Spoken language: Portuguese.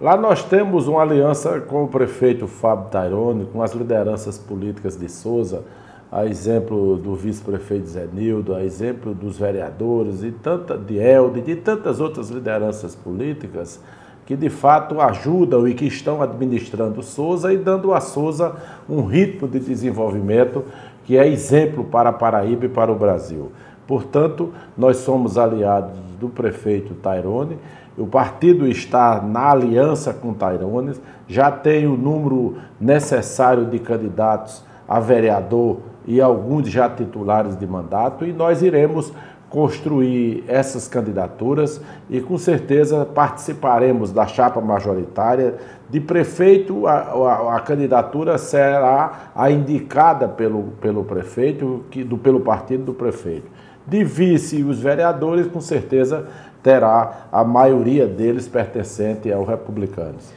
Lá nós temos uma aliança com o prefeito Fábio Tairone, com as lideranças políticas de Souza, a exemplo do vice-prefeito Zenildo, a exemplo dos vereadores e tanta de Elde, de tantas outras lideranças políticas que de fato ajudam e que estão administrando Souza e dando a Souza um ritmo de desenvolvimento que é exemplo para a Paraíba e para o Brasil. Portanto, nós somos aliados do prefeito Tairone o partido está na aliança com Tairones, já tem o número necessário de candidatos a vereador e alguns já titulares de mandato, e nós iremos construir essas candidaturas e com certeza participaremos da chapa majoritária. De prefeito, a, a, a candidatura será a indicada pelo, pelo prefeito, que, do, pelo partido do prefeito. De vice, os vereadores, com certeza terá a maioria deles pertencente ao republicanos.